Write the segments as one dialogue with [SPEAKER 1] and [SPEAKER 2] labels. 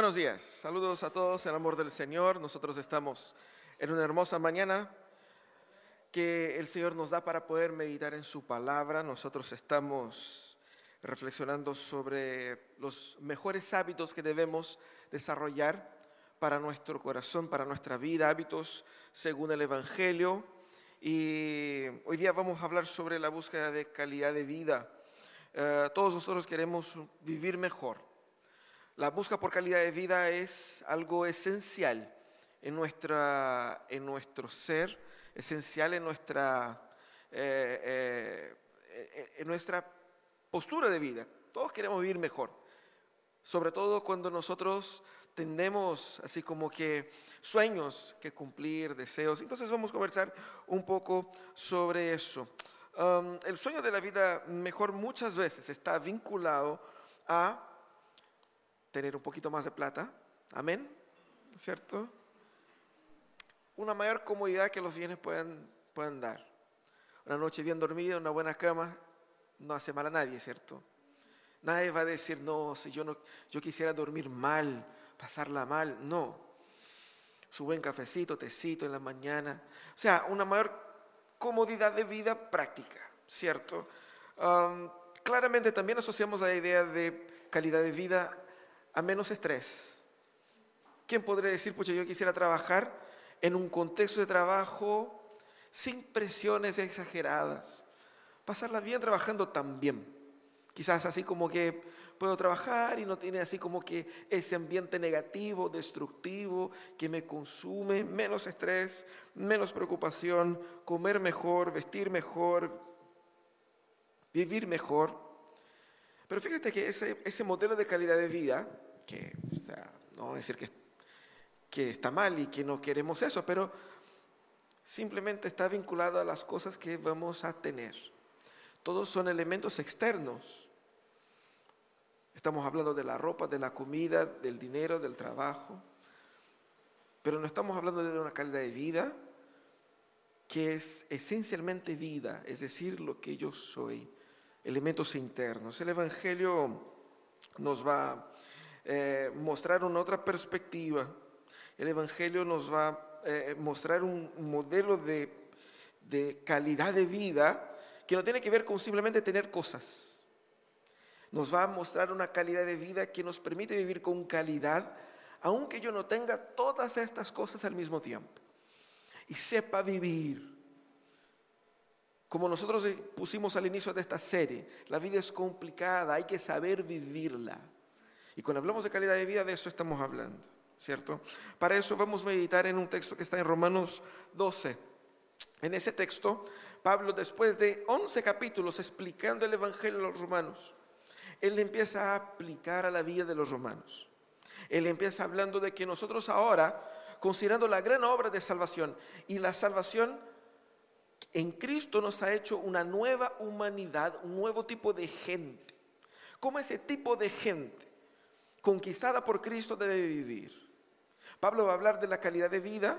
[SPEAKER 1] Buenos días, saludos a todos en amor del Señor. Nosotros estamos en una hermosa mañana que el Señor nos da para poder meditar en su palabra. Nosotros estamos reflexionando sobre los mejores hábitos que debemos desarrollar para nuestro corazón, para nuestra vida, hábitos según el Evangelio. Y hoy día vamos a hablar sobre la búsqueda de calidad de vida. Eh, todos nosotros queremos vivir mejor. La búsqueda por calidad de vida es algo esencial en, nuestra, en nuestro ser, esencial en nuestra, eh, eh, en nuestra postura de vida. Todos queremos vivir mejor, sobre todo cuando nosotros tenemos así como que sueños que cumplir, deseos. Entonces vamos a conversar un poco sobre eso. Um, el sueño de la vida mejor muchas veces está vinculado a tener un poquito más de plata, amén, ¿cierto? Una mayor comodidad que los bienes puedan, puedan dar. Una noche bien dormida, una buena cama, no hace mal a nadie, ¿cierto? Nadie va a decir, no, si yo, no, yo quisiera dormir mal, pasarla mal, no. Su buen cafecito, tecito en la mañana. O sea, una mayor comodidad de vida práctica, ¿cierto? claramente también asociamos la idea de calidad de vida a menos estrés. ¿Quién podría decir, pucha, yo quisiera trabajar en un contexto de trabajo sin presiones exageradas? Pasarla bien trabajando también. Quizás así como que puedo trabajar y no tiene así como que ese ambiente negativo, destructivo, que me consume, menos estrés, menos preocupación, comer mejor, vestir mejor, vivir mejor. Pero fíjate que ese, ese modelo de calidad de vida, que no decir que, que está mal y que no queremos eso, pero simplemente está vinculado a las cosas que vamos a tener. Todos son elementos externos Estamos hablando de la ropa, de la comida, del dinero, del trabajo. Pero no estamos hablando de una calidad de vida que es esencialmente vida, es decir, lo que yo soy, elementos internos. El Evangelio nos va a eh, mostrar una otra perspectiva. El Evangelio nos va a eh, mostrar un modelo de, de calidad de vida que no tiene que ver con simplemente tener cosas nos va a mostrar una calidad de vida que nos permite vivir con calidad, aunque yo no tenga todas estas cosas al mismo tiempo. Y sepa vivir. Como nosotros pusimos al inicio de esta serie, la vida es complicada, hay que saber vivirla. Y cuando hablamos de calidad de vida, de eso estamos hablando, ¿cierto? Para eso vamos a meditar en un texto que está en Romanos 12. En ese texto, Pablo, después de 11 capítulos explicando el Evangelio a los romanos, él empieza a aplicar a la vida de los romanos. Él empieza hablando de que nosotros ahora, considerando la gran obra de salvación y la salvación en Cristo nos ha hecho una nueva humanidad, un nuevo tipo de gente. ¿Cómo ese tipo de gente conquistada por Cristo debe vivir? Pablo va a hablar de la calidad de vida,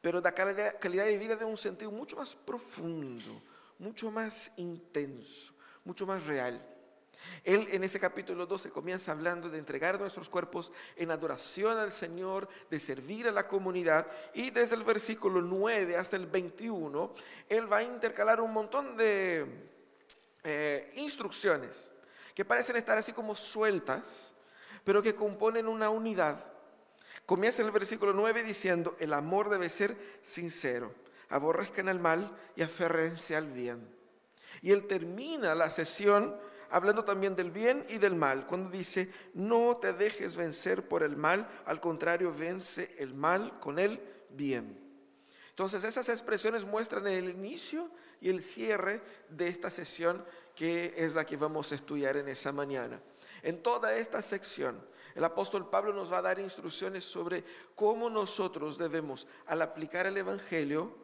[SPEAKER 1] pero de la calidad de vida de un sentido mucho más profundo, mucho más intenso, mucho más real. Él en ese capítulo 12 comienza hablando de entregar nuestros cuerpos en adoración al Señor, de servir a la comunidad y desde el versículo 9 hasta el 21, Él va a intercalar un montón de eh, instrucciones que parecen estar así como sueltas, pero que componen una unidad. Comienza en el versículo 9 diciendo, el amor debe ser sincero, aborrezcan el mal y aférrense al bien. Y él termina la sesión hablando también del bien y del mal, cuando dice, no te dejes vencer por el mal, al contrario, vence el mal con el bien. Entonces esas expresiones muestran el inicio y el cierre de esta sesión que es la que vamos a estudiar en esa mañana. En toda esta sección, el apóstol Pablo nos va a dar instrucciones sobre cómo nosotros debemos, al aplicar el Evangelio,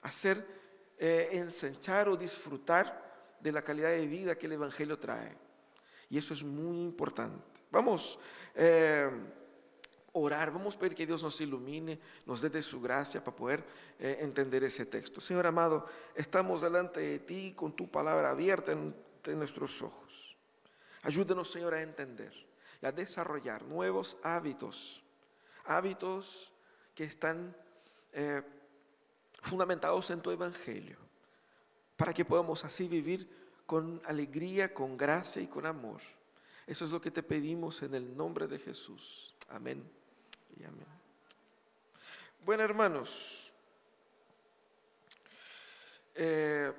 [SPEAKER 1] hacer, eh, ensanchar o disfrutar de la calidad de vida que el Evangelio trae. Y eso es muy importante. Vamos a eh, orar, vamos a pedir que Dios nos ilumine, nos dé de su gracia para poder eh, entender ese texto. Señor amado, estamos delante de ti con tu palabra abierta en, nuestros ojos. Ayúdenos, Señor, a entender. y a desarrollar nuevos hábitos, hábitos que están eh, fundamentados en tu evangelio, para que podamos así vivir con alegría, con gracia y con amor. Eso es lo que te pedimos en el nombre de Jesús. Amén y amén. Bueno, hermanos, eh,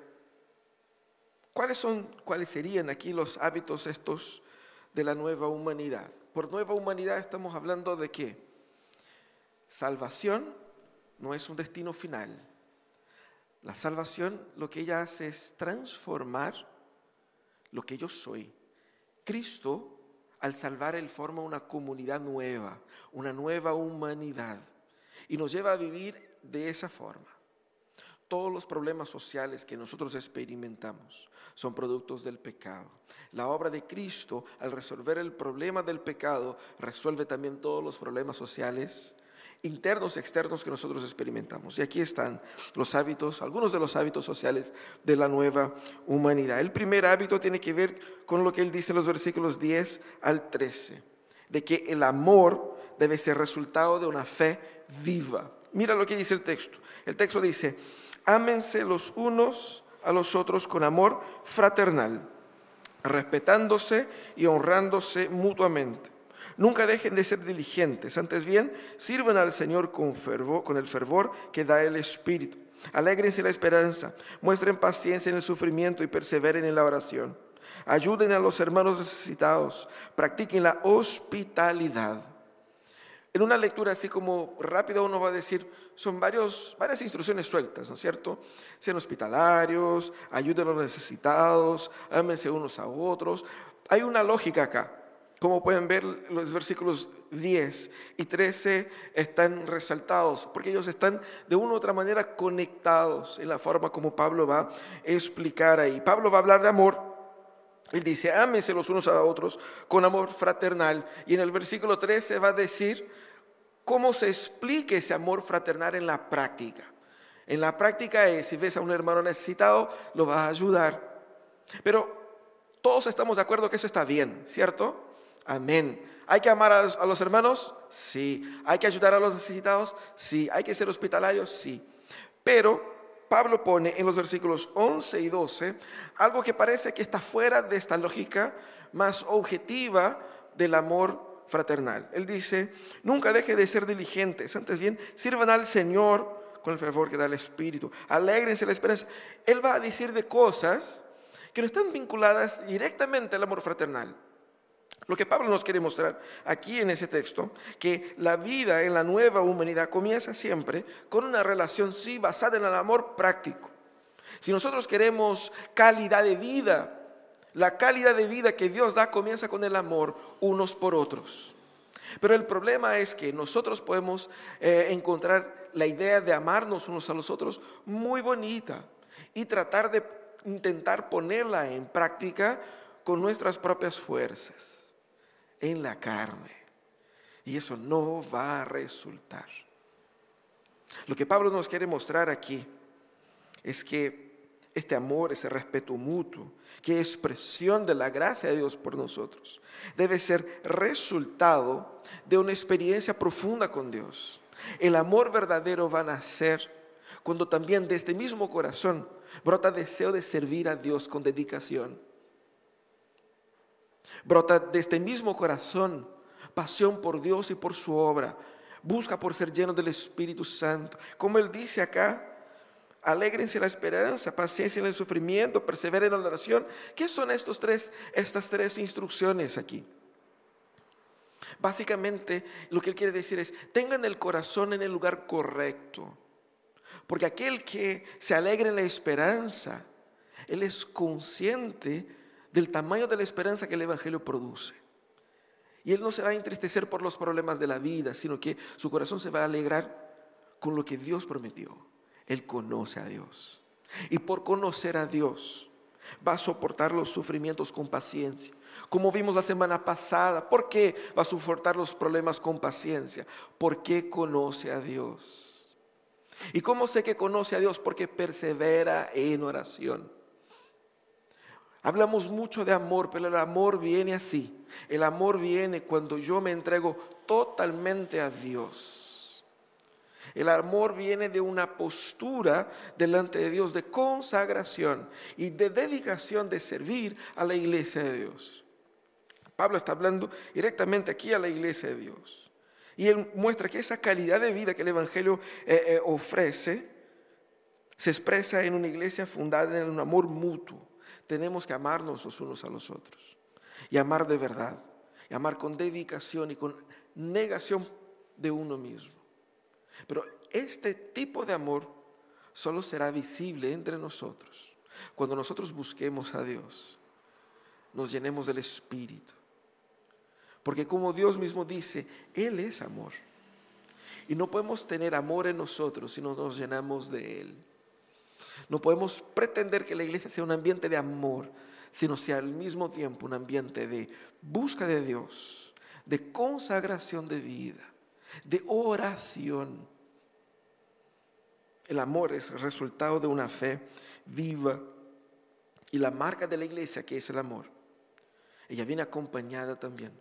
[SPEAKER 1] ¿cuáles son, cuáles serían aquí los hábitos estos de la nueva humanidad? Por nueva humanidad estamos hablando de que salvación no es un destino final. La salvación lo que ella hace es transformar lo que yo soy. Cristo, al salvar, Él forma una comunidad nueva, una nueva humanidad, y nos lleva a vivir de esa forma. Todos los problemas sociales que nosotros experimentamos son productos del pecado. La obra de Cristo, al resolver el problema del pecado, resuelve también todos los problemas sociales internos y externos que nosotros experimentamos. Y aquí están los hábitos, algunos de los hábitos sociales de la nueva humanidad. El primer hábito tiene que ver con lo que él dice en los versículos 10 al 13, de que el amor debe ser resultado de una fe viva. Mira lo que dice el texto. El texto dice, ámense los unos a los otros con amor fraternal, respetándose y honrándose mutuamente Nunca dejen de ser diligentes, antes bien, sirvan al Señor con, fervor, con el fervor que da el Espíritu. Alégrense en la esperanza, muestren paciencia en el sufrimiento y perseveren en la oración. Ayuden a los hermanos necesitados, practiquen la hospitalidad. En una lectura así como rápida uno va a decir, son varios, varias instrucciones sueltas, ¿no es cierto? Sean hospitalarios, ayuden a los necesitados, ámense unos a otros. Hay una lógica acá. Como pueden ver, los versículos 10 y 13 están resaltados, porque ellos están de una u otra manera conectados en la forma como Pablo va a explicar ahí. Pablo va a hablar de amor. Él dice, ámense los unos a otros con amor fraternal. Y en el versículo 13 va a decir cómo se explique ese amor fraternal en la práctica. En la práctica es, si ves a un hermano necesitado, lo vas a ayudar. Pero todos estamos de acuerdo que eso está bien, ¿cierto? Amén. ¿Hay que amar a los, hermanos? Sí. ¿Hay que ayudar a los necesitados? Sí. ¿Hay que ser hospitalarios? Sí. Pero Pablo pone en los versículos 11 y 12 algo que parece que está fuera de esta lógica más objetiva del amor fraternal. Él dice, nunca deje de ser diligentes, antes bien, sirvan al Señor con el favor que da el Espíritu, alégrense la esperanza. Él va a decir de cosas que no están vinculadas directamente al amor fraternal. Lo que Pablo nos quiere mostrar aquí en ese texto, que la vida en la nueva humanidad comienza siempre con una relación, sí, basada en el amor práctico. Si nosotros queremos calidad de vida, la calidad de vida que Dios da comienza con el amor unos por otros. Pero el problema es que nosotros podemos eh, encontrar la idea de amarnos unos a los otros muy bonita y tratar de intentar ponerla en práctica con nuestras propias fuerzas en la carne. Y eso no va a resultar. Lo que Pablo nos quiere mostrar aquí es que este amor, ese respeto mutuo, que es expresión de la gracia de Dios por nosotros, debe ser resultado de una experiencia profunda con Dios. El amor verdadero va a nacer cuando también de este mismo corazón brota deseo de servir a Dios con dedicación Brota de este mismo corazón pasión por Dios y por su obra. Busca por ser lleno del Espíritu Santo. Como Él dice acá, alégrense en la esperanza, paciencia en el sufrimiento, perseveren en la oración. ¿Qué son estos tres, estas tres instrucciones aquí? Básicamente lo que Él quiere decir es, tengan el corazón en el lugar correcto. Porque aquel que se alegra en la esperanza, Él es consciente del tamaño de la esperanza que el Evangelio produce. Y él no se va a entristecer por los problemas de la vida, sino que su corazón se va a alegrar con lo que Dios prometió. Él conoce a Dios. Y por conocer a Dios, va a soportar los sufrimientos con paciencia. Como vimos la semana pasada, ¿por qué va a soportar los problemas con paciencia? Porque conoce a Dios. ¿Y cómo sé que conoce a Dios? Porque persevera en oración. Hablamos mucho de amor, pero el amor viene así. El amor viene cuando yo me entrego totalmente a Dios. El amor viene de una postura delante de Dios de consagración y de dedicación de servir a la iglesia de Dios. Pablo está hablando directamente aquí a la iglesia de Dios. Y él muestra que esa calidad de vida que el Evangelio eh, eh, ofrece se expresa en una iglesia fundada en un amor mutuo tenemos que amarnos los unos a los otros. Y amar de verdad. Y amar con dedicación y con negación de uno mismo. Pero este tipo de amor solo será visible entre nosotros cuando nosotros busquemos a Dios, nos llenemos del Espíritu. Porque como Dios mismo dice, Él es amor. Y no podemos tener amor en nosotros si no nos llenamos de Él. No podemos pretender que la iglesia sea un ambiente de amor, sino sea al mismo tiempo un ambiente de busca de Dios, de consagración de vida, de oración. El amor es el resultado de una fe viva y la marca de la iglesia que es el amor. Ella viene acompañada también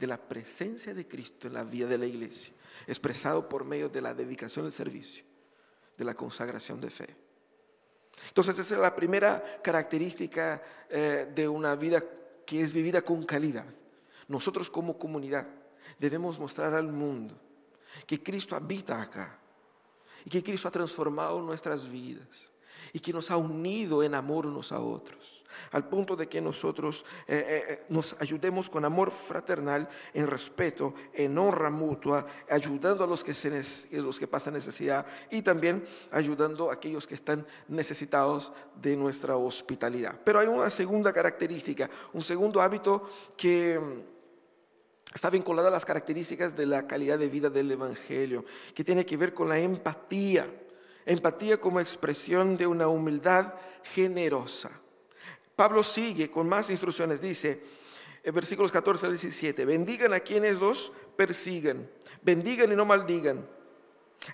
[SPEAKER 1] de la presencia de Cristo en la vida de la iglesia, expresado por medio de la dedicación al servicio, de la consagración de fe. Entonces esa es la primera característica eh, de una vida que es vivida con calidad. Nosotros como comunidad debemos mostrar al mundo que Cristo habita acá y que Cristo ha transformado nuestras vidas y que nos ha unido en amor unos a otros al punto de que nosotros eh, eh, eh, nos ayudemos con amor fraternal, en respeto, en honra mutua, ayudando a los que, los que pasan necesidad y también ayudando a aquellos que están necesitados de nuestra hospitalidad. Pero hay una segunda característica, un segundo hábito que mm, está vinculado a las características de la calidad de vida del Evangelio, que tiene que ver con la empatía. Empatía como expresión de una humildad generosa. Pablo sigue con más instrucciones, dice en versículos 14 al 17, bendigan a quienes los persigan, bendigan y no maldigan.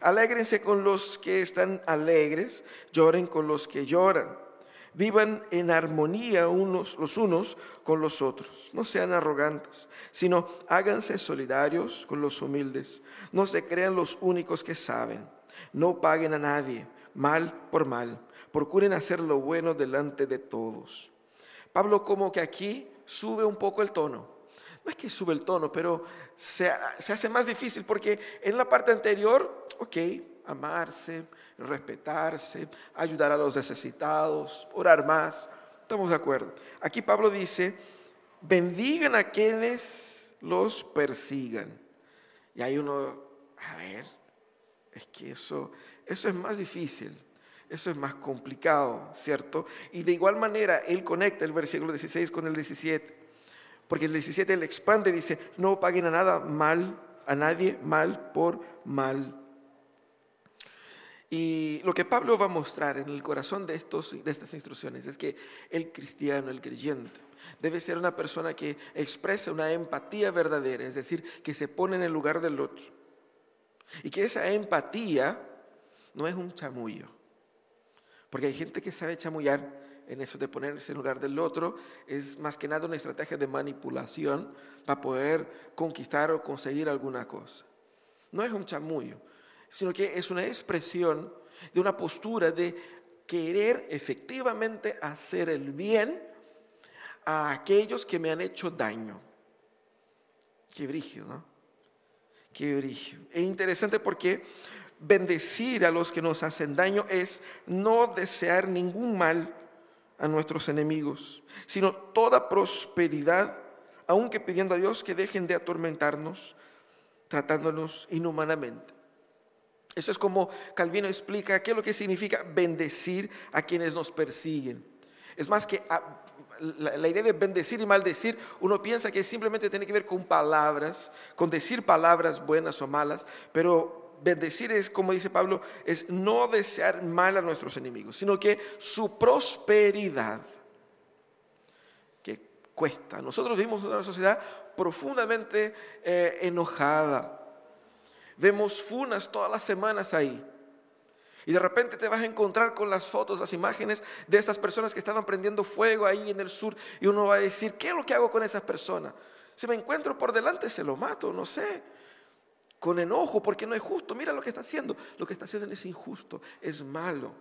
[SPEAKER 1] Alégrense con los que están alegres, lloren con los que lloran. Vivan en armonía unos los unos con los otros. No sean arrogantes, sino háganse solidarios con los humildes. No se crean los únicos que saben. No paguen a nadie mal por mal. Procuren hacer lo bueno delante de todos. Pablo como que aquí sube un poco el tono. No es que sube el tono, pero se, hace más difícil porque en la parte anterior, ok, amarse, respetarse, ayudar a los necesitados, orar más, estamos de acuerdo. Aquí Pablo dice, bendigan a quienes los persigan. Y hay uno, a ver, es que eso, eso es más difícil. Eso es más complicado, ¿cierto? Y de igual manera, él conecta el versículo 16 con el 17, porque el 17 le expande, dice, no paguen a nada mal, a nadie mal por mal. Y lo que Pablo va a mostrar en el corazón de, estos, de estas instrucciones es que el cristiano, el creyente, debe ser una persona que expresa una empatía verdadera, es decir, que se pone en el lugar del otro. Y que esa empatía no es un chamullo, porque hay gente que sabe chamullar en eso de ponerse en lugar del otro, es más que nada una estrategia de manipulación para poder conquistar o conseguir alguna cosa. No es un chamullo, sino que es una expresión de una postura de querer efectivamente hacer el bien a aquellos que me han hecho daño. Qué brillo, ¿no? Qué brillo. Es interesante porque bendecir a los que nos hacen daño es no desear ningún mal a nuestros enemigos, sino toda prosperidad, aunque pidiendo a Dios que dejen de atormentarnos, tratándonos inhumanamente. Eso es como Calvino explica qué es lo que significa bendecir a quienes nos persiguen. Es más que la, idea de bendecir y maldecir, uno piensa que simplemente tiene que ver con palabras, con decir palabras buenas o malas, pero bendecir es, como dice Pablo, es no desear mal a nuestros enemigos, sino que su prosperidad, que cuesta. Nosotros vivimos en una sociedad profundamente eh, enojada. Vemos funas todas las semanas ahí. Y de repente te vas a encontrar con las fotos, las imágenes de esas personas que estaban prendiendo fuego ahí en el sur y uno va a decir, ¿qué es lo que hago con esas personas? Si me encuentro por delante, se lo mato, no sé. Con enojo, porque no es justo. Mira lo que está haciendo. Lo que está haciendo es injusto, es malo.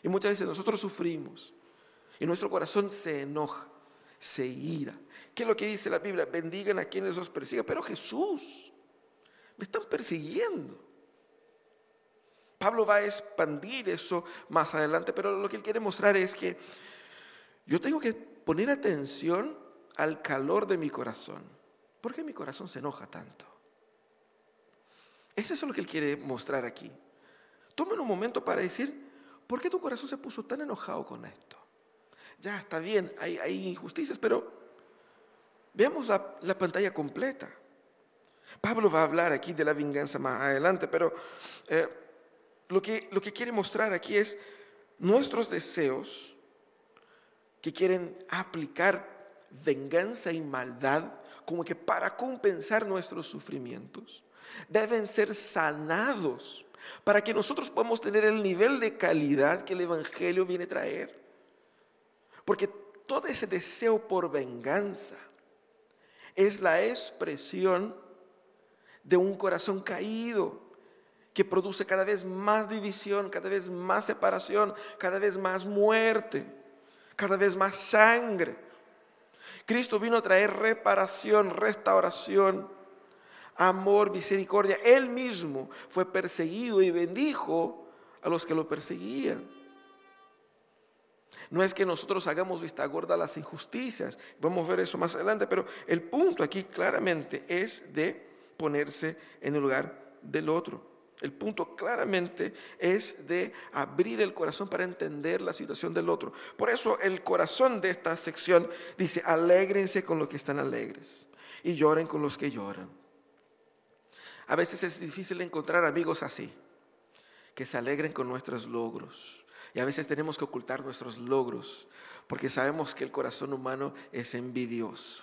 [SPEAKER 1] Y muchas veces nosotros sufrimos y nuestro corazón se enoja, se ira. ¿Qué es lo que dice la Biblia? Bendigan a quienes los persigan. Pero Jesús, me están persiguiendo. Pablo va a expandir eso más adelante, pero lo que él quiere mostrar es que yo tengo que poner atención al calor de mi corazón. ¿Por qué mi corazón se enoja tanto? Eso es lo que él quiere mostrar aquí. Tomen un momento para decir, ¿por qué tu corazón se puso tan enojado con esto? Ya está bien, hay, injusticias, pero veamos la, pantalla completa. Pablo va a hablar aquí de la venganza más adelante, pero eh, lo que, lo que quiere mostrar aquí es nuestros deseos que quieren aplicar venganza y maldad como que para compensar nuestros sufrimientos, deben ser sanados para que nosotros podamos tener el nivel de calidad que el Evangelio viene a traer. Porque todo ese deseo por venganza es la expresión de un corazón caído, que produce cada vez más división, cada vez más separación, cada vez más muerte, cada vez más sangre. Cristo vino a traer reparación, restauración, amor, misericordia. Él mismo fue perseguido y bendijo a los que lo perseguían. No es que nosotros hagamos vista gorda a las injusticias, vamos a ver eso más adelante, pero el punto aquí claramente es de ponerse en el lugar del otro. El punto claramente es de abrir el corazón para entender la situación del otro. Por eso el corazón de esta sección dice, alégrense con los que están alegres y lloren con los que lloran. A veces es difícil encontrar amigos así, que se alegren con nuestros logros. Y a veces tenemos que ocultar nuestros logros porque sabemos que el corazón humano es envidioso.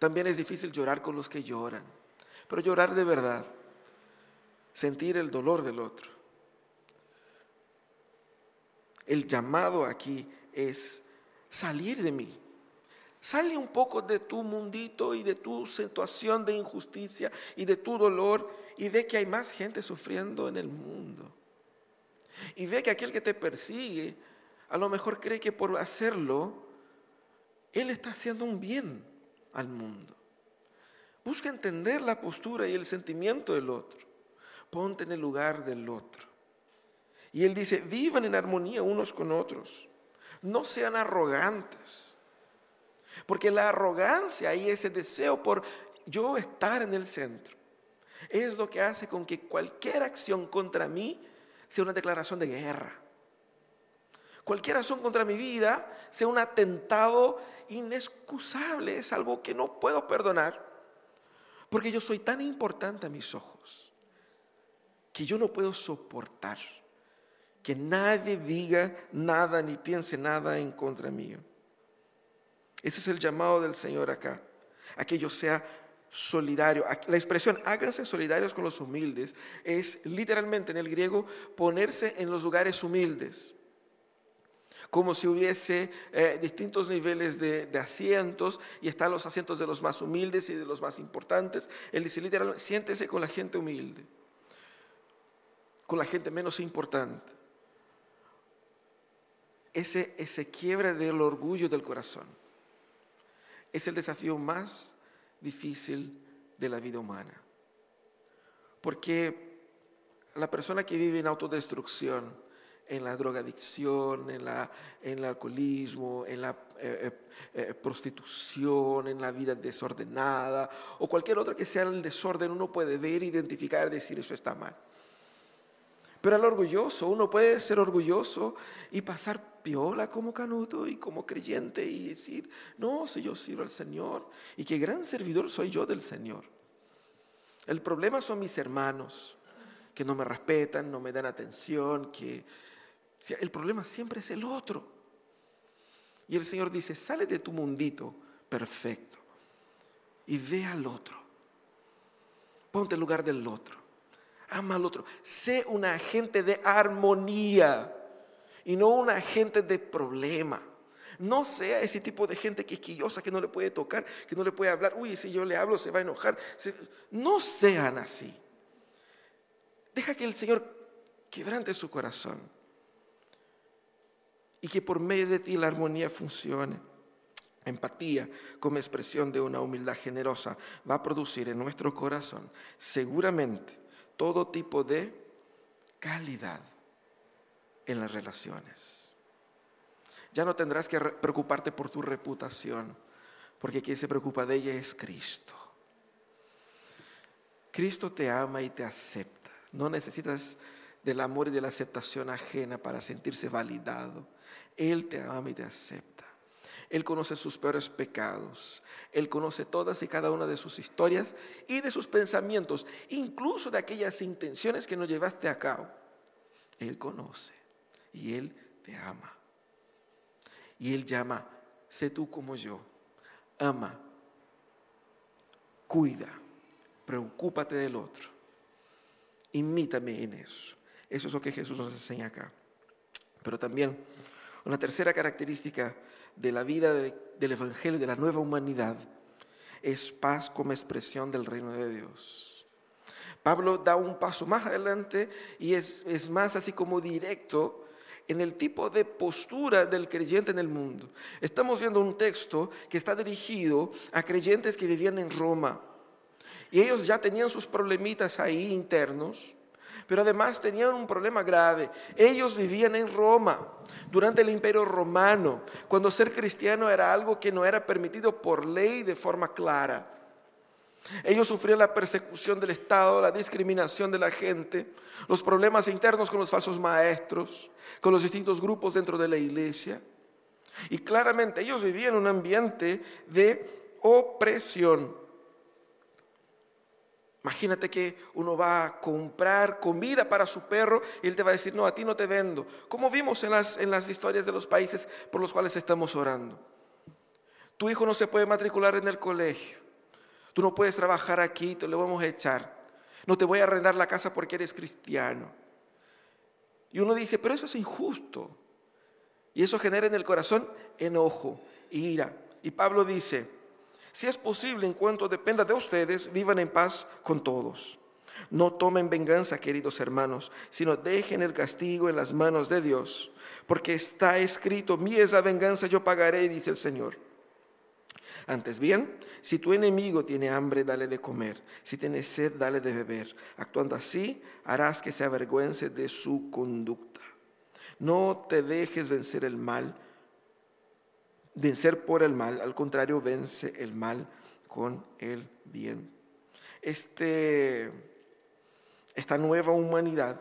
[SPEAKER 1] También es difícil llorar con los que lloran pero llorar de verdad, sentir el dolor del otro. El llamado aquí es salir de mí. Sale un poco de tu mundito y de tu situación de injusticia y de tu dolor y ve que hay más gente sufriendo en el mundo. Y ve que aquel que te persigue a lo mejor cree que por hacerlo, él está haciendo un bien al mundo. Busca entender la postura y el sentimiento del otro. Ponte en el lugar del otro. Y él dice, vivan en armonía unos con otros. No sean arrogantes. Porque la arrogancia y ese deseo por yo estar en el centro es lo que hace con que cualquier acción contra mí sea una declaración de guerra. Cualquier acción contra mi vida sea un atentado inexcusable, es algo que no puedo perdonar. Porque yo soy tan importante a mis ojos que yo no puedo soportar que nadie diga nada ni piense nada en contra mío. Ese es el llamado del Señor acá, a que yo sea solidario. La expresión háganse solidarios con los humildes es literalmente en el griego ponerse en los lugares humildes como si hubiese eh, distintos niveles de, asientos y están los asientos de los más humildes y de los más importantes. Él dice literalmente, siéntese con la gente humilde, con la gente menos importante. Ese, ese quiebre del orgullo del corazón es el desafío más difícil de la vida humana. Porque la persona que vive en autodestrucción, en la drogadicción, en, la, en el alcoholismo, en la eh, eh, eh, prostitución, en la vida desordenada o cualquier otra que sea el desorden, uno puede ver, identificar, decir eso está mal. Pero al orgulloso, uno puede ser orgulloso y pasar piola como canuto y como creyente y decir, no, si yo sirvo al Señor y qué gran servidor soy yo del Señor. El problema son mis hermanos que no me respetan, no me dan atención, que el problema siempre es el otro. Y el Señor dice, sale de tu mundito perfecto y ve al otro. Ponte en lugar del otro. Ama al otro. Sé un agente de armonía y no un agente de problema. No sea ese tipo de gente que es quillosa, que no le puede tocar, que no le puede hablar. Uy, si yo le hablo se va a enojar. No sean así. Deja que el Señor quebrante su corazón y que por medio de ti la armonía funcione. Empatía como expresión de una humildad generosa va a producir en nuestro corazón seguramente todo tipo de calidad en las relaciones. Ya no tendrás que preocuparte por tu reputación, porque quien se preocupa de ella es Cristo. Cristo te ama y te acepta. No necesitas del amor y de la aceptación ajena para sentirse validado. Él te ama y te acepta. Él conoce sus peores pecados. Él conoce todas y cada una de sus historias y de sus pensamientos, incluso de aquellas intenciones que no llevaste a cabo. Él conoce y Él te ama. Y Él llama, sé tú como yo, ama, cuida, preocúpate del otro, imítame en eso. Eso es lo que Jesús nos enseña acá. Pero también una tercera característica de la vida del Evangelio, de la nueva humanidad, es paz como expresión del reino de Dios. Pablo da un paso más adelante y es, es más así como directo en el tipo de postura del creyente en el mundo. Estamos viendo un texto que está dirigido a creyentes que vivían en Roma. Y ellos ya tenían sus problemitas ahí internos pero además tenían un problema grave. Ellos vivían en Roma durante el imperio romano, cuando ser cristiano era algo que no era permitido por ley de forma clara. Ellos sufrían la persecución del Estado, la discriminación de la gente, los problemas internos con los falsos maestros, con los distintos grupos dentro de la iglesia. Y claramente ellos vivían en un ambiente de opresión. Imagínate que uno va a comprar comida para su perro y él te va a decir, no, a ti no te vendo. Como vimos en las, en las historias de los países por los cuales estamos orando. Tu hijo no se puede matricular en el colegio. Tú no puedes trabajar aquí, te lo vamos a echar. No te voy a arrendar la casa porque eres cristiano. Y uno dice, pero eso es injusto. Y eso genera en el corazón enojo, ira. Y Pablo dice, si es posible, en cuanto dependa de ustedes, vivan en paz con todos. No tomen venganza, queridos hermanos, sino dejen el castigo en las manos de Dios, porque está escrito, mí es la venganza, yo pagaré, dice el Señor. Antes bien, si tu enemigo tiene hambre, dale de comer, si tiene sed, dale de beber. Actuando así, harás que se avergüence de su conducta. No te dejes vencer el mal vencer por el mal, al contrario, vence el mal con el bien. Este, esta nueva humanidad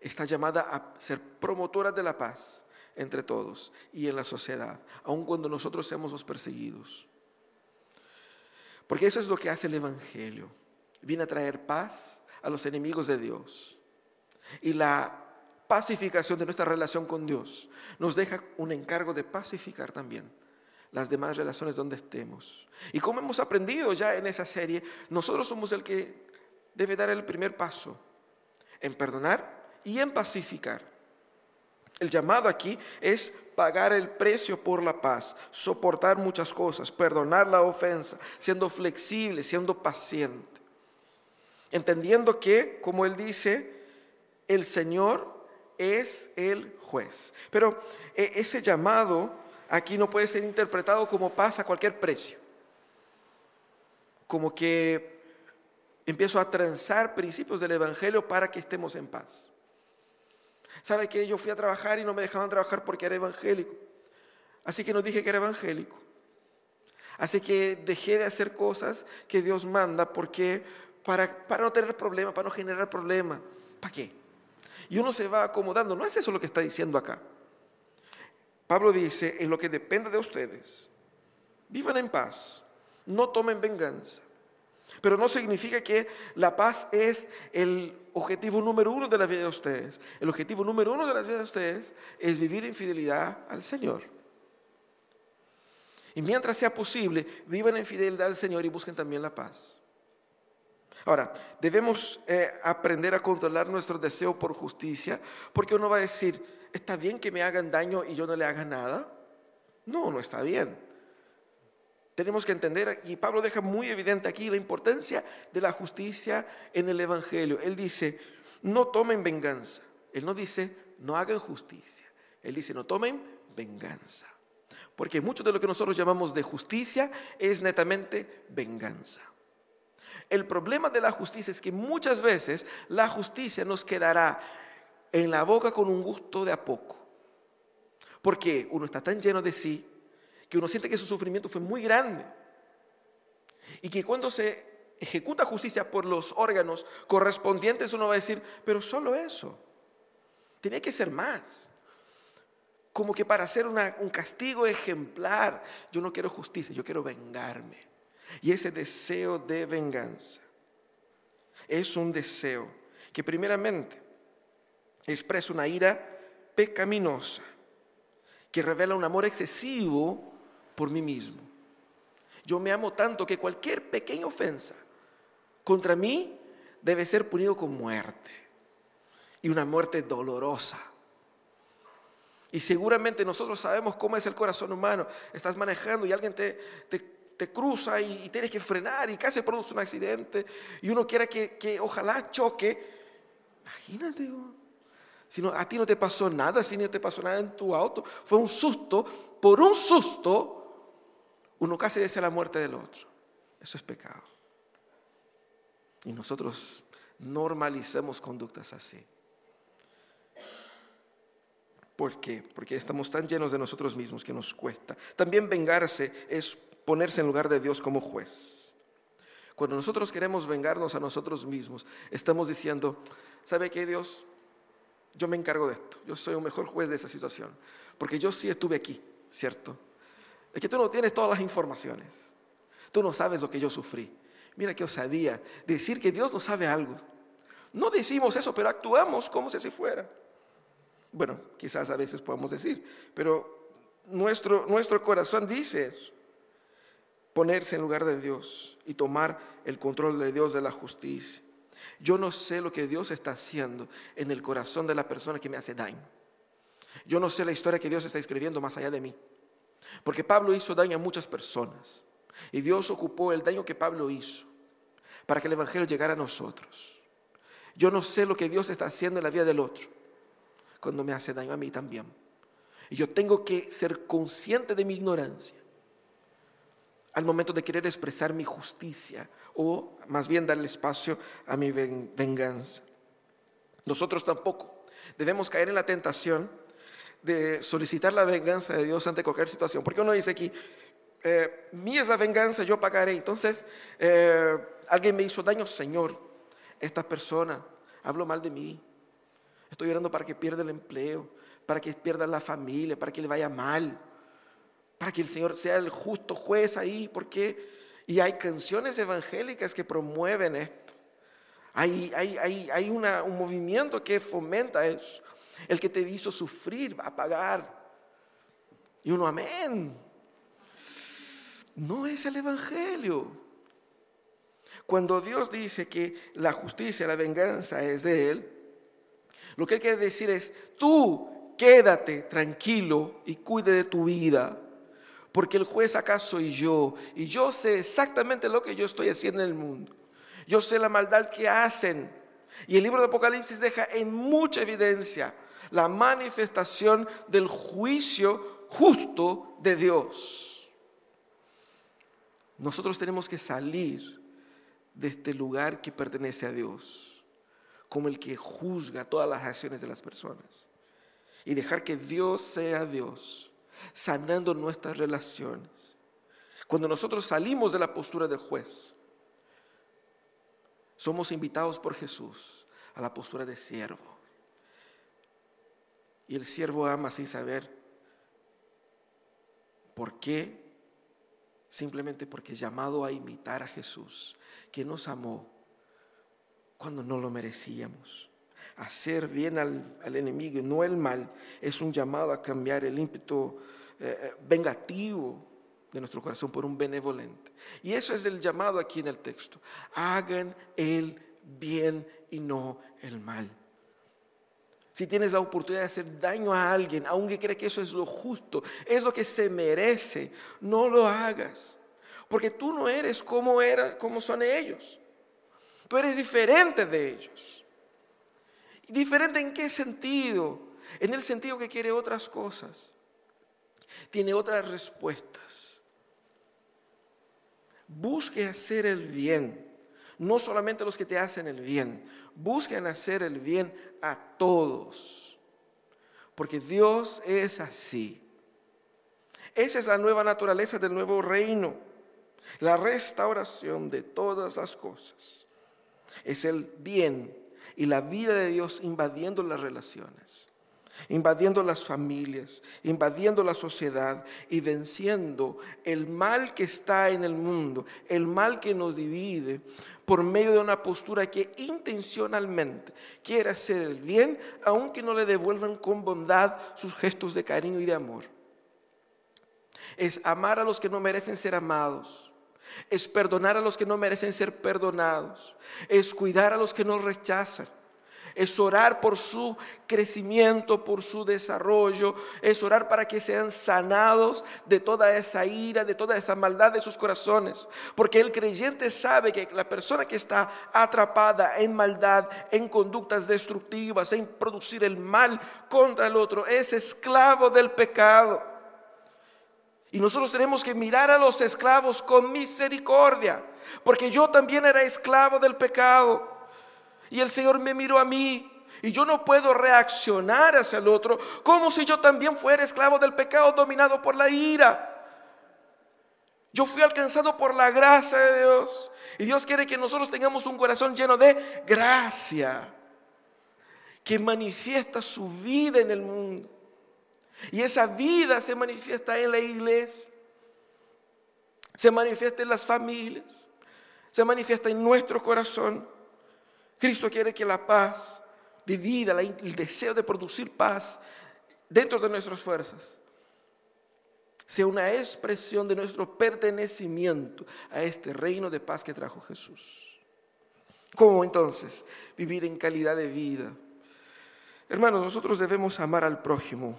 [SPEAKER 1] está llamada a ser promotora de la paz entre todos y en la sociedad, aun cuando nosotros seamos los perseguidos. Porque eso es lo que hace el Evangelio. Viene a traer paz a los enemigos de Dios. Y la pacificación de nuestra relación con Dios, nos deja un encargo de pacificar también las demás relaciones donde estemos. Y como hemos aprendido ya en esa serie, nosotros somos el que debe dar el primer paso en perdonar y en pacificar. El llamado aquí es pagar el precio por la paz, soportar muchas cosas, perdonar la ofensa, siendo flexible, siendo paciente. Entendiendo que, como él dice, el Señor es el juez. Pero eh, ese llamado aquí no puede ser interpretado como paz a cualquier precio. Como que empiezo a transar principios del Evangelio para que estemos en paz. ¿Sabe que yo fui a trabajar y no me dejaban trabajar porque era evangélico? Así que no dije que era evangélico. Así que dejé de hacer cosas que Dios manda porque para, para no tener problemas, para no generar problemas. ¿Para qué? Y uno se va acomodando. No es eso lo que está diciendo acá. Pablo dice, en lo que depende de ustedes, vivan en paz, no tomen venganza. Pero no significa que la paz es el objetivo número uno de la vida de ustedes. El objetivo número uno de la vida de ustedes es vivir en fidelidad al Señor. Y mientras sea posible, vivan en fidelidad al Señor y busquen también la paz. Ahora, debemos eh, aprender a controlar nuestro deseo por justicia, porque uno va a decir, ¿está bien que me hagan daño y yo no le haga nada? No, no está bien. Tenemos que entender, y Pablo deja muy evidente aquí la importancia de la justicia en el Evangelio. Él dice, no tomen venganza. Él no dice, no hagan justicia. Él dice, no tomen venganza. Porque mucho de lo que nosotros llamamos de justicia es netamente venganza. El problema de la justicia es que muchas veces la justicia nos quedará en la boca con un gusto de a poco. Porque uno está tan lleno de sí que uno siente que su sufrimiento fue muy grande. Y que cuando se ejecuta justicia por los órganos correspondientes uno va a decir, pero solo eso. Tenía que ser más. Como que para hacer un castigo ejemplar, yo no quiero justicia, yo quiero vengarme. Y ese deseo de venganza es un deseo que primeramente expresa una ira pecaminosa, que revela un amor excesivo por mí mismo. Yo me amo tanto que cualquier pequeña ofensa contra mí debe ser punido con muerte y una muerte dolorosa. Y seguramente nosotros sabemos cómo es el corazón humano. Estás manejando y alguien te, te, cruza y, tienes que frenar y casi produce un accidente y uno quiere que, que ojalá choque. Imagínate, si no, a ti no te pasó nada, si no te pasó nada en tu auto, fue un susto, por un susto, uno casi desea la muerte del otro. Eso es pecado. Y nosotros normalizamos conductas así. ¿Por qué? Porque estamos tan llenos de nosotros mismos que nos cuesta. También vengarse es ponerse en lugar de Dios como juez. Cuando nosotros queremos vengarnos a nosotros mismos, estamos diciendo, ¿sabe qué Dios? Yo me encargo de esto. Yo soy un mejor juez de esa situación. Porque yo sí estuve aquí, ¿cierto? Es que tú no tienes todas las informaciones. Tú no sabes lo que yo sufrí. Mira qué osadía decir que Dios no sabe algo. No decimos eso, pero actuamos como si así fuera. Bueno, quizás a veces podamos decir, pero nuestro, nuestro corazón dice. Ponerse en lugar de Dios y tomar el control de Dios de la justicia. Yo no sé lo que Dios está haciendo en el corazón de la persona que me hace daño. Yo no sé la historia que Dios está escribiendo más allá de mí. Porque Pablo hizo daño a muchas personas. Y Dios ocupó el daño que Pablo hizo para que el Evangelio llegara a nosotros. Yo no sé lo que Dios está haciendo en la vida del otro cuando me hace daño a mí también. Y yo tengo que ser consciente de mi ignorancia al momento de querer expresar mi justicia o más bien darle espacio a mi venganza. Nosotros tampoco debemos caer en la tentación de solicitar la venganza de Dios ante cualquier situación. Porque uno dice aquí, eh, mí es la venganza, yo pagaré. Entonces, eh, alguien me hizo daño, Señor, esta persona habló mal de mí, Estoy orando para que pierda el empleo, para que pierda la familia, para que le vaya mal, para que el Señor sea el justo juez ahí, porque y hay canciones evangélicas que promueven esto. Hay, hay, hay, un movimiento que fomenta eso. El que te hizo sufrir va a pagar. Y uno, amén. No es el Evangelio. Cuando Dios dice que la justicia, la venganza es de Él, lo que Él quiere decir es, tú quédate tranquilo y cuide de tu vida, porque el juez acá soy yo, y yo sé exactamente lo que yo estoy haciendo en el mundo. Yo sé la maldad que hacen. Y el libro de Apocalipsis deja en mucha evidencia la manifestación del juicio justo de Dios. Nosotros tenemos que salir de este lugar que pertenece a Dios como el que juzga todas las acciones de las personas. Y dejar que Dios sea Dios, sanando nuestras relaciones. Cuando nosotros salimos de la postura del juez, somos invitados por Jesús a la postura de siervo. Y el siervo ama sin saber por qué, simplemente porque llamado a imitar a Jesús, que nos amó cuando no lo merecíamos. Hacer bien al, enemigo y no el mal es un llamado a cambiar el ímpetu eh, eh, vengativo de nuestro corazón por un benevolente. Y eso es el llamado aquí en el texto. Hagan el bien y no el mal. Si tienes la oportunidad de hacer daño a alguien, aunque crees que eso es lo justo, es lo que se merece, no lo hagas. Porque tú no eres como, era, como son ellos. Tú eres diferente de ellos. ¿Diferente en qué sentido? En el sentido que quiere otras cosas. Tiene otras respuestas. Busque hacer el bien. No solamente los que te hacen el bien. Busquen hacer el bien a todos. Porque Dios es así. Esa es la nueva naturaleza del nuevo reino. La restauración de todas las cosas. Es el bien y la vida de Dios invadiendo las relaciones, invadiendo las familias, invadiendo la sociedad y venciendo el mal que está en el mundo, el mal que nos divide por medio de una postura que intencionalmente quiere hacer el bien, aunque no le devuelvan con bondad sus gestos de cariño y de amor. Es amar a los que no merecen ser amados es perdonar a los que no merecen ser perdonados, es cuidar a los que nos rechazan, es orar por su crecimiento, por su desarrollo, es orar para que sean sanados de toda esa ira, de toda esa maldad de sus corazones. Porque el creyente sabe que la persona que está atrapada en maldad, en conductas destructivas, en producir el mal contra el otro, es esclavo del pecado. Y nosotros tenemos que mirar a los esclavos con misericordia, porque yo también era esclavo del pecado. Y el Señor me miró a mí y yo no puedo reaccionar hacia el otro como si yo también fuera esclavo del pecado dominado por la ira. Yo fui alcanzado por la gracia de Dios. Y Dios quiere que nosotros tengamos un corazón lleno de gracia, que manifiesta su vida en el mundo. Y esa vida se manifiesta en la iglesia, se manifiesta en las familias, se manifiesta en nuestro corazón. Cristo quiere que la paz de vida, el deseo de producir paz dentro de nuestras fuerzas, sea una expresión de nuestro pertenecimiento a este reino de paz que trajo Jesús. ¿Cómo entonces vivir en calidad de vida? Hermanos, nosotros debemos amar al prójimo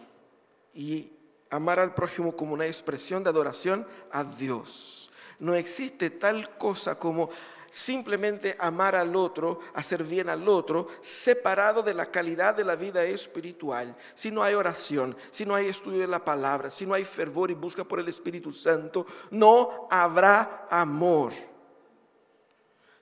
[SPEAKER 1] y amar al prójimo como una expresión de adoración a Dios. No existe tal cosa como simplemente amar al otro, hacer bien al otro, separado de la calidad de la vida espiritual. Si no hay oración, si no hay estudio de la palabra, si no hay fervor y busca por el Espíritu Santo, no habrá amor.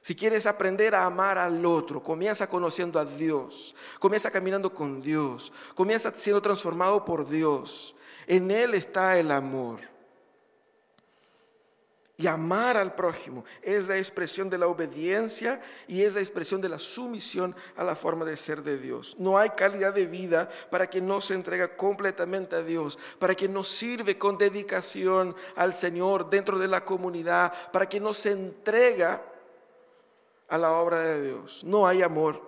[SPEAKER 1] Si quieres aprender a amar al otro, comienza conociendo a Dios, comienza caminando con Dios, comienza siendo transformado por Dios. En Él está el amor. Y amar al prójimo es la expresión de la obediencia y es la expresión de la sumisión a la forma de ser de Dios. No hay calidad de vida para quien no se entrega completamente a Dios, para quien no sirve con dedicación al Señor dentro de la comunidad, para quien no se entrega a la obra de Dios. No hay amor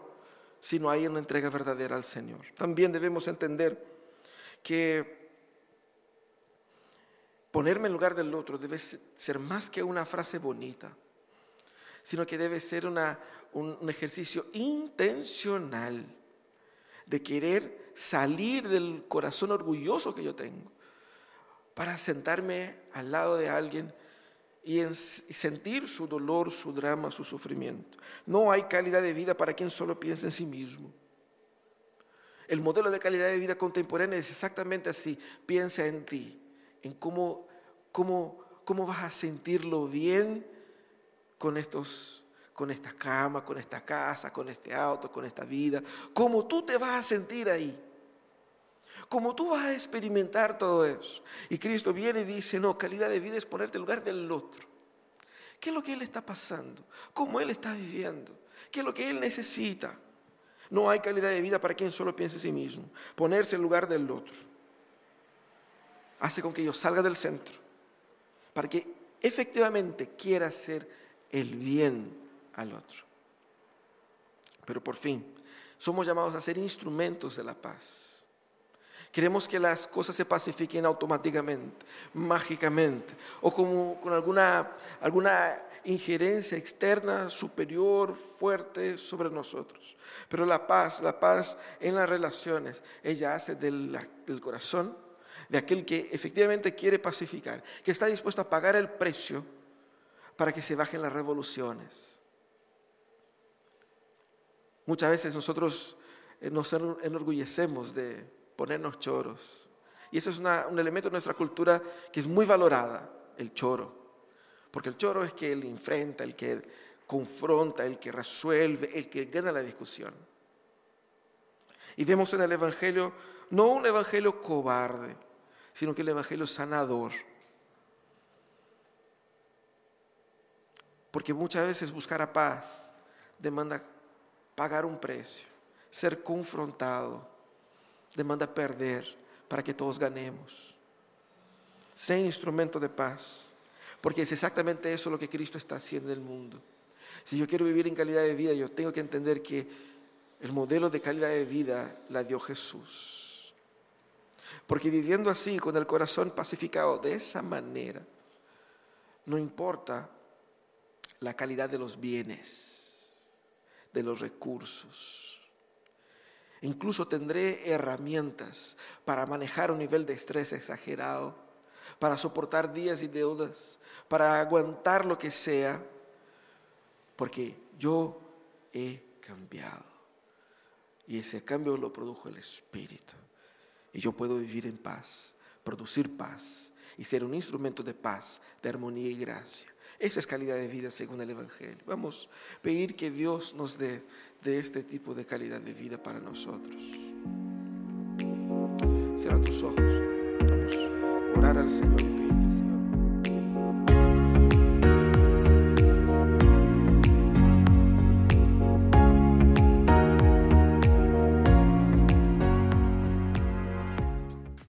[SPEAKER 1] si no hay una entrega verdadera al Señor. También debemos entender que ponerme en lugar del otro debe ser más que una frase bonita, sino que debe ser una, un, un ejercicio intencional de querer salir del corazón orgulloso que yo tengo para sentarme al lado de alguien y, sentir su dolor, su drama, su sufrimiento. No hay calidad de vida para quien solo piensa en sí mismo. El modelo de calidad de vida contemporánea es exactamente así. Piensa en ti, en cómo, cómo, cómo vas a sentirlo bien con estos con esta cama, con esta casa, con este auto, con esta vida, cómo tú te vas a sentir ahí. Como tú vas a experimentar todo eso. Y Cristo viene y dice, no, calidad de vida es ponerte en lugar del otro. ¿Qué es lo que Él está pasando? ¿Cómo Él está viviendo? ¿Qué es lo que Él necesita? No hay calidad de vida para quien solo piense en sí mismo. Ponerse en lugar del otro. Hace con que yo salga del centro. Para que efectivamente quiera hacer el bien al otro. Pero por fin, somos llamados a ser instrumentos de la paz Queremos que las cosas se pacifiquen automáticamente, mágicamente, o como con alguna, alguna injerencia externa superior, fuerte sobre nosotros. Pero la paz, la paz en las relaciones, ella hace del, del corazón de aquel que efectivamente quiere pacificar, que está dispuesto a pagar el precio para que se bajen las revoluciones. Muchas veces nosotros eh, nos enorgullecemos de ponernos choros. Y ese es un elemento de nuestra cultura que es muy valorada, el choro. Porque el choro es que él enfrenta, el que confronta, el que resuelve, el que gana la discusión. Y vemos en el Evangelio no un Evangelio cobarde, sino que el Evangelio sanador. Porque muchas veces buscar a paz demanda pagar un precio, ser confrontado, demanda perder para que todos ganemos. Ser instrumento de paz, porque es exactamente eso lo que Cristo está haciendo en el mundo. Si yo quiero vivir en calidad de vida, yo tengo que entender que el modelo de calidad de vida la dio Jesús. Porque viviendo así, con el corazón pacificado de esa manera, no importa la calidad de los bienes, de los recursos. Incluso tendré herramientas para manejar un nivel de estrés exagerado, para soportar días y deudas, para aguantar lo que sea, porque yo he cambiado. Y ese cambio lo produjo el Espíritu. Y yo puedo vivir en paz, producir paz y ser un instrumento de paz, de armonía y gracia. Esa es calidad de vida según el Evangelio. Vamos a pedir que Dios nos dé de este tipo de calidad de vida para nosotros. Cierra tus ojos. Vamos a orar al Señor